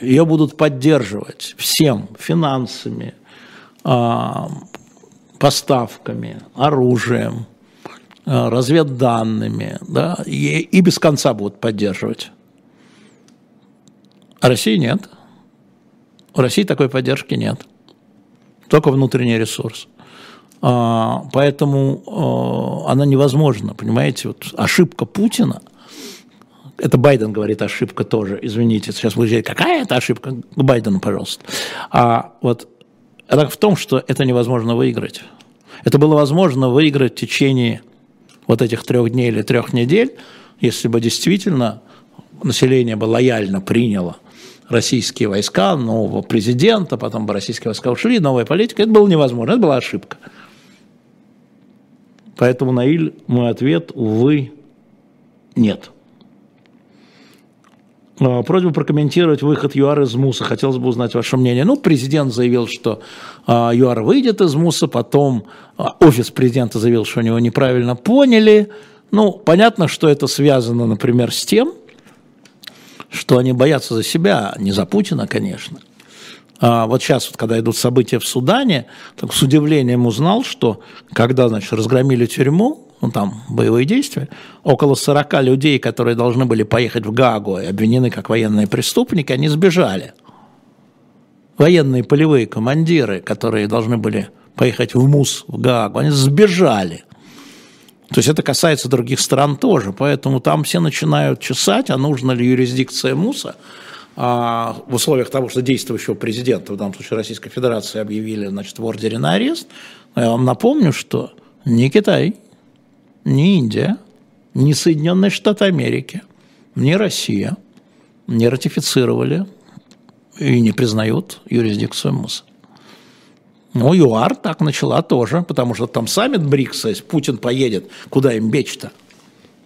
Ее будут поддерживать всем финансами, а, поставками, оружием, Э, разведданными, да, и без конца будут поддерживать. А России нет. У России такой поддержки нет. Только внутренний ресурс. А, поэтому а, она невозможна, понимаете? Вот ошибка Путина, это Байден говорит, ошибка тоже, извините, сейчас вы говорите, какая это ошибка? К Байдену, пожалуйста. А вот это в том, что это невозможно выиграть. Это было возможно выиграть в течение вот этих трех дней или трех недель, если бы действительно население бы лояльно приняло российские войска, нового президента, потом бы российские войска ушли, новая политика, это было невозможно, это была ошибка. Поэтому, Наиль, мой ответ, увы, нет. А, просьба прокомментировать выход ЮАР из МУСа. Хотелось бы узнать ваше мнение. Ну, президент заявил, что а, ЮАР выйдет из МУСа, потом а, офис президента заявил, что они его неправильно поняли. Ну, понятно, что это связано, например, с тем, что они боятся за себя, не за Путина, конечно. А вот сейчас, вот, когда идут события в Судане, так с удивлением узнал, что когда, значит, разгромили тюрьму, ну там боевые действия, около 40 людей, которые должны были поехать в Гагу и обвинены как военные преступники, они сбежали. Военные полевые командиры, которые должны были поехать в МУС, в Гаагу, они сбежали. То есть это касается других стран тоже, поэтому там все начинают чесать, а нужна ли юрисдикция МУСа, а в условиях того, что действующего президента, в данном случае Российской Федерации, объявили значит, в ордере на арест. Я вам напомню, что не Китай, не Индия, ни Соединенные Штаты Америки, ни Россия не ратифицировали и не признают юрисдикцию МУСа. Ну, ЮАР так начала тоже, потому что там саммит БРИКСа, если Путин поедет, куда им бечь-то?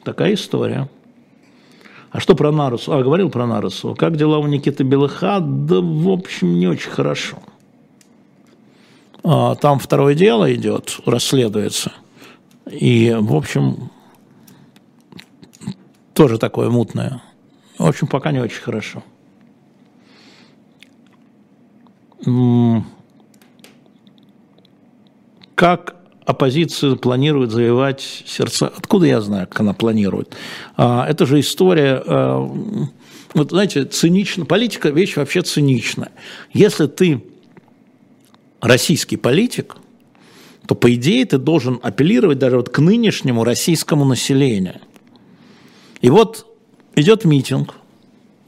Такая история. А что про Нарусу? А, говорил про Нарусу. Как дела у Никиты Белыха? Да, в общем, не очень хорошо. А, там второе дело идет, расследуется. И, в общем, тоже такое мутное. В общем, пока не очень хорошо. Как оппозиция планирует завоевать сердца? Откуда я знаю, как она планирует? А, это же история... А, вот знаете, цинично, политика вещь вообще циничная. Если ты российский политик, то по идее ты должен апеллировать даже вот к нынешнему российскому населению. И вот идет митинг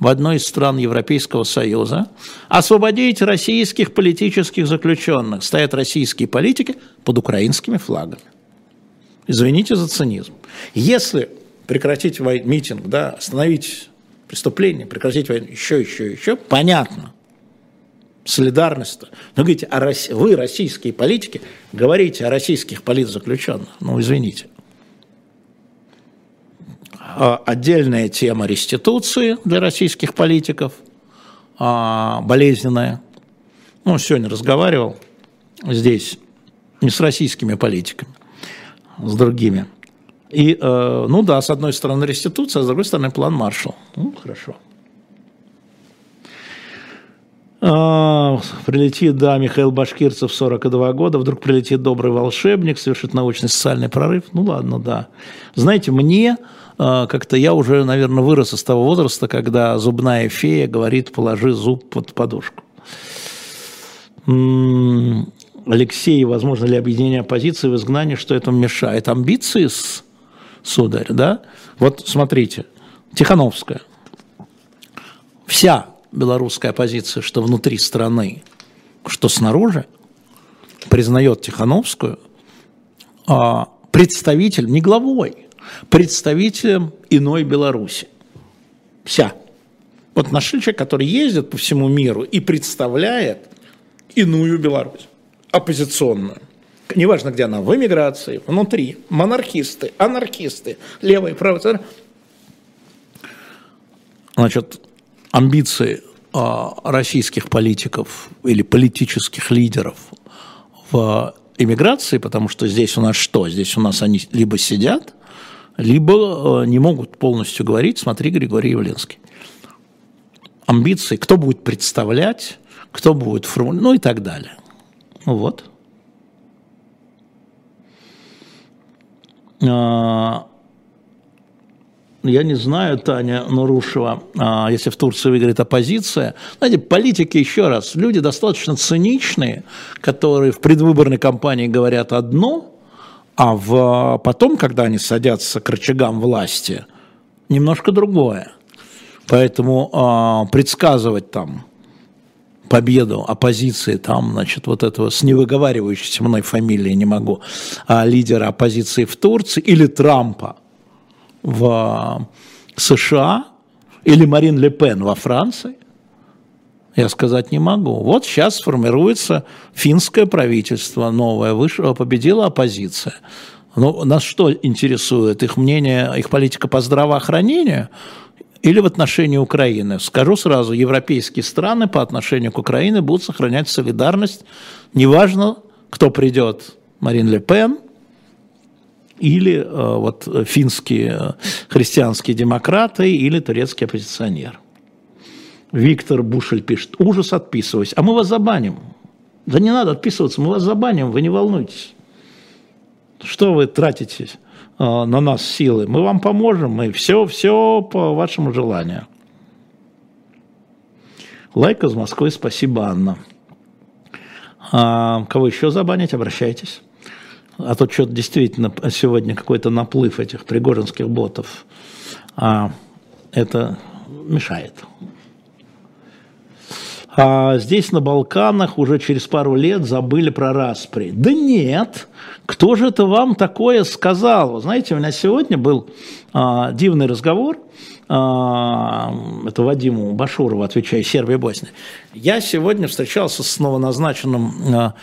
в одной из стран Европейского Союза, освободить российских политических заключенных. Стоят российские политики под украинскими флагами. Извините за цинизм. Если прекратить митинг, да, остановить преступление, прекратить войну, еще, еще, еще, понятно. Солидарность. Но говорите, о России, вы, российские политики, говорите о российских политзаключенных. Ну, извините. А, отдельная тема реституции для российских политиков, а, болезненная. Ну, сегодня разговаривал здесь не с российскими политиками, с другими. И, э, ну да, с одной стороны реституция, а с другой стороны план Маршалл. Ну, хорошо. А, прилетит, да, Михаил Башкирцев, 42 года, вдруг прилетит добрый волшебник, совершит научный социальный прорыв. Ну ладно, да. Знаете, мне как-то я уже, наверное, вырос из того возраста, когда зубная фея говорит, положи зуб под подушку. Алексей, возможно ли объединение оппозиции в изгнании, что это мешает? Амбиции, сударь, да? Вот смотрите, Тихановская. Вся белорусская оппозиция, что внутри страны, что снаружи, признает Тихановскую а, не главой, представителем иной Беларуси. Вся. Вот нашли человека, который ездит по всему миру и представляет иную Беларусь, оппозиционную. Неважно, где она, в эмиграции, внутри, монархисты, анархисты, левые, правые. Значит, амбиции а, российских политиков или политических лидеров в эмиграции, потому что здесь у нас что? Здесь у нас они либо сидят, либо э, не могут полностью говорить, смотри, Григорий Явленский. Амбиции, кто будет представлять, кто будет формулировать, ну и так далее. Ну вот. А, я не знаю, Таня Нурушева, а, если в Турции выиграет оппозиция. Знаете, политики, еще раз, люди достаточно циничные, которые в предвыборной кампании говорят одно, а в, потом, когда они садятся к рычагам власти, немножко другое. Поэтому э, предсказывать там победу оппозиции, там, значит, вот этого с невыговаривающейся мной фамилией не могу, а лидера оппозиции в Турции или Трампа – в США или Марин Ле Пен во Франции, я сказать не могу. Вот сейчас формируется финское правительство новое, вышло, победила оппозиция. Но нас что интересует? Их мнение, их политика по здравоохранению или в отношении Украины? Скажу сразу, европейские страны по отношению к Украине будут сохранять солидарность. Неважно, кто придет, Марин Ле Пен или э, вот финские э, христианские демократы, или турецкий оппозиционер. Виктор Бушель пишет, ужас, отписываюсь. А мы вас забаним. Да не надо отписываться, мы вас забаним, вы не волнуйтесь. Что вы тратите э, на нас силы? Мы вам поможем, мы все, все по вашему желанию. Лайк из Москвы, спасибо, Анна. А, кого еще забанить, обращайтесь. А то что-то действительно сегодня какой-то наплыв этих пригожинских ботов. А это мешает. А здесь на Балканах уже через пару лет забыли про распри. Да нет, кто же это вам такое сказал? Вы знаете, у меня сегодня был а, дивный разговор, а, это Вадиму Башурову, отвечаю, Сербия, Босния. Я сегодня встречался с новоназначенным а,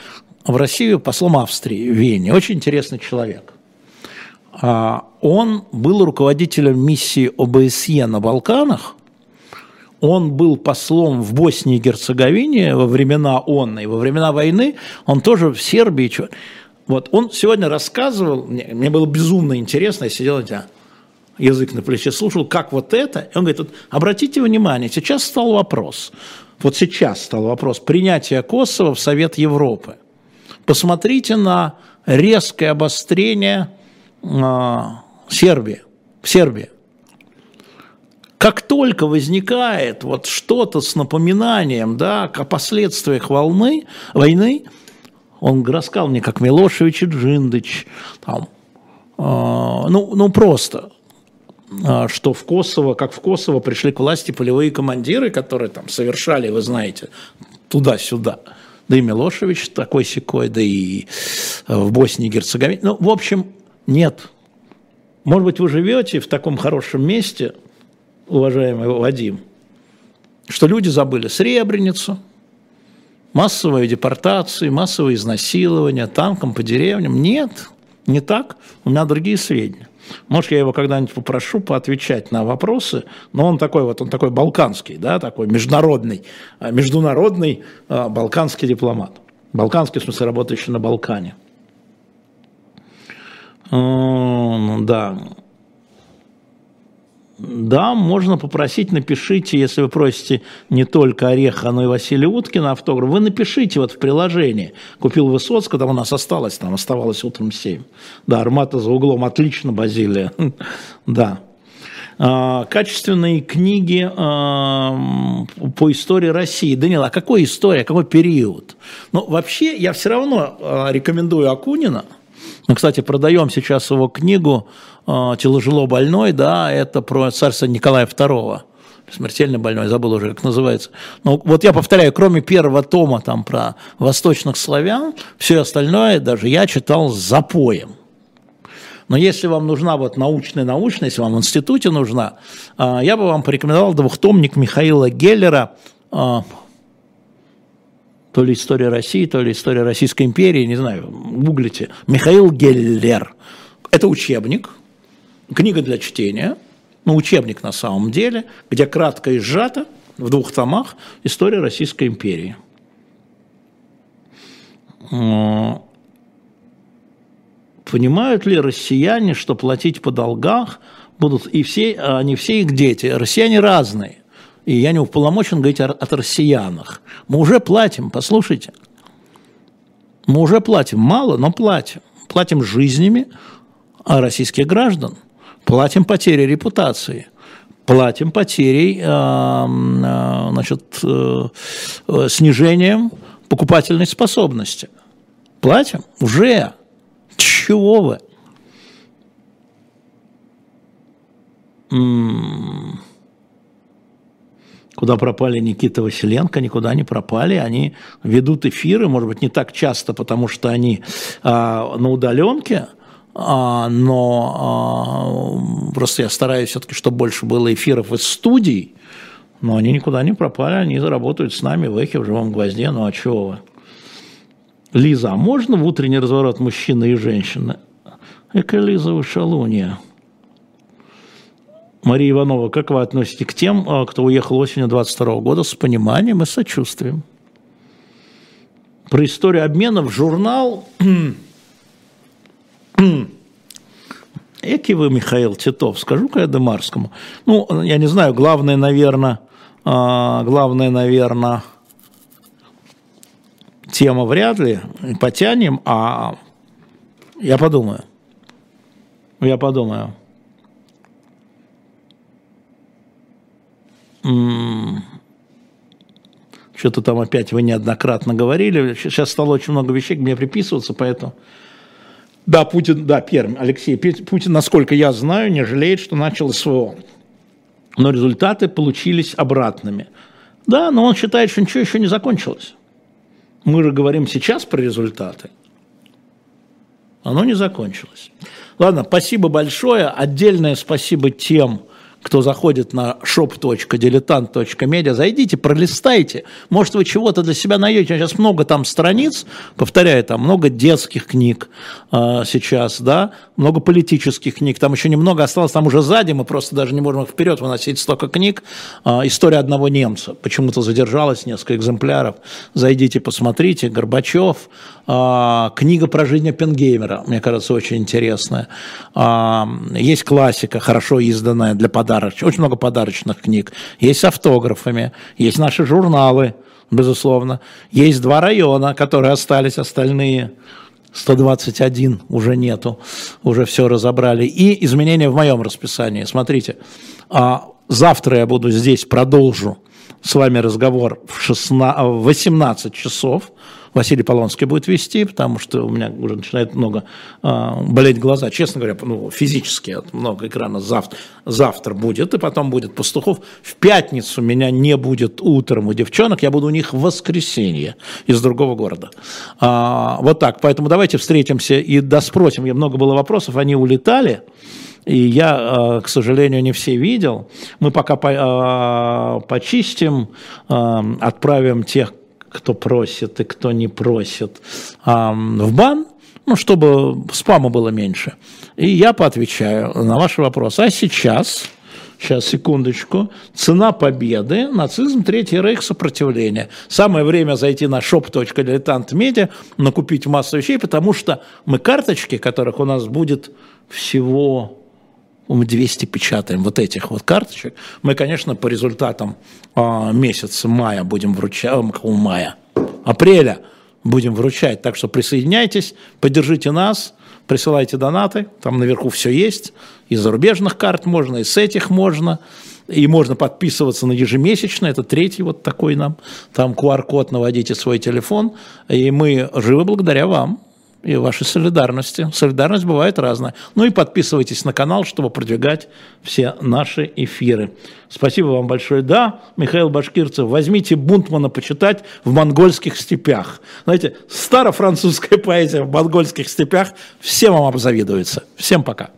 в Россию послом Австрии в Вене. Очень интересный человек. А, он был руководителем миссии ОБСЕ на Балканах, он был послом в Боснии и Герцеговине во времена ООН, и во времена войны он тоже в Сербии. Вот он сегодня рассказывал, мне, мне было безумно интересно, я сидел, я язык на плече слушал, как вот это. И он говорит, вот, обратите внимание, сейчас стал вопрос, вот сейчас стал вопрос принятия Косово в Совет Европы. Посмотрите на резкое обострение э, Сербии, в Сербии. Как только возникает вот что-то с напоминанием да, о последствиях волны, войны, он рассказал мне, как Милошевич и Джиндыч, там, э, ну, ну просто, э, что в Косово, как в Косово пришли к власти полевые командиры, которые там совершали, вы знаете, туда-сюда. Да и Милошевич такой секой, да и в Боснии и Герцеговине. Ну, в общем, нет. Может быть, вы живете в таком хорошем месте – уважаемый Вадим, что люди забыли Сребреницу, массовые депортации, массовые изнасилования танком по деревням. Нет, не так. У меня другие сведения. Может, я его когда-нибудь попрошу поотвечать на вопросы, но он такой вот, он такой балканский, да, такой международный, а, международный а, балканский дипломат. Балканский, в смысле, работающий на Балкане. Да, да, можно попросить, напишите, если вы просите не только Ореха, но и Василия Уткина автограф, вы напишите вот в приложении. Купил Высоцкого, там у нас осталось, там оставалось утром 7. Да, Армата за углом, отлично, Базилия. Да. А, качественные книги а, по истории России. Данил, а какой история, какой период? Ну, вообще, я все равно а, рекомендую Акунина. Мы, кстати, продаем сейчас его книгу э, тяжело больной, да, это про царство Николая II смертельно больной, забыл уже, как называется. Но вот я повторяю, кроме первого тома там про восточных славян, все остальное даже я читал с запоем. Но если вам нужна вот научная-научная, если вам в институте нужна, а, я бы вам порекомендовал двухтомник Михаила Геллера а, то ли история России, то ли история Российской империи, не знаю, гуглите. Михаил Геллер. Это учебник, книга для чтения, ну, учебник на самом деле, где кратко и сжато в двух томах история Российской империи. Понимают ли россияне, что платить по долгах будут и все, а не все их дети? Россияне разные. И я не уполномочен говорить о, о россиянах. Мы уже платим, послушайте. Мы уже платим, мало, но платим. Платим жизнями российских граждан платим потери репутации, платим потерей, э, э, значит, э, снижением покупательной способности. Платим? Уже. Чего вы? Куда пропали Никита Василенко, никуда не пропали. Они ведут эфиры, может быть, не так часто, потому что они а, на удаленке, а, но а, просто я стараюсь все-таки, чтобы больше было эфиров из студий, но они никуда не пропали, они заработают с нами в эхе в живом гвозде, ну а чего вы? Лиза, а можно в утренний разворот мужчины и женщины? Эка Лиза вы. Мария Иванова, как вы относитесь к тем, а, кто уехал осенью 22 года с пониманием и сочувствием? Про историю обмена в журнал Эки вы, Михаил Титов, скажу-ка я Демарскому. Ну, я не знаю, главное, наверное, а, главное, наверное, тема вряд ли, потянем, а я подумаю. Я подумаю. Что-то там опять вы неоднократно говорили. Сейчас стало очень много вещей мне приписываться, поэтому да, Путин, да, Пермь, Алексей, Путин, насколько я знаю, не жалеет, что начал СВО. Но результаты получились обратными. Да, но он считает, что ничего еще не закончилось. Мы же говорим сейчас про результаты. Оно не закончилось. Ладно, спасибо большое. Отдельное спасибо тем, кто заходит на shop.diletant.media, зайдите, пролистайте, может, вы чего-то для себя найдете. Сейчас много там страниц, повторяю, там много детских книг э, сейчас, да, много политических книг, там еще немного осталось, там уже сзади, мы просто даже не можем их вперед выносить столько книг. Э, история одного немца, почему-то задержалась несколько экземпляров, зайдите, посмотрите, Горбачев, э, книга про жизнь Оппенгеймера, мне кажется, очень интересная. Э, есть классика, хорошо изданная для подарка подарочных, очень много подарочных книг. Есть с автографами, есть наши журналы, безусловно. Есть два района, которые остались, остальные 121 уже нету, уже все разобрали. И изменения в моем расписании. Смотрите, а завтра я буду здесь, продолжу с вами разговор в 16, 18 часов. Василий Полонский будет вести, потому что у меня уже начинает много э, болеть глаза. Честно говоря, ну, физически много экрана завтра, завтра будет, и потом будет Пастухов. В пятницу меня не будет утром у девчонок, я буду у них в воскресенье из другого города. А, вот так, поэтому давайте встретимся и доспросим. Я много было вопросов, они улетали. И я, а, к сожалению, не все видел. Мы пока а, почистим, отправим тех, кто просит и кто не просит, в бан, ну, чтобы спама было меньше. И я поотвечаю на ваши вопросы. А сейчас, сейчас, секундочку, цена победы, нацизм, Третий Рейх, сопротивление. Самое время зайти на shop.diletant.media, накупить массу вещей, потому что мы карточки, которых у нас будет всего мы 200 печатаем вот этих вот карточек. Мы, конечно, по результатам э, месяца мая будем вручать, э, мая, апреля будем вручать. Так что присоединяйтесь, поддержите нас, присылайте донаты, там наверху все есть. Из зарубежных карт можно, и с этих можно. И можно подписываться на ежемесячно, это третий вот такой нам. Там QR-код, наводите свой телефон, и мы живы благодаря вам и вашей солидарности. Солидарность бывает разная. Ну и подписывайтесь на канал, чтобы продвигать все наши эфиры. Спасибо вам большое. Да, Михаил Башкирцев, возьмите Бунтмана почитать в монгольских степях. Знаете, старофранцузская поэзия в монгольских степях всем вам обзавидуется. Всем пока.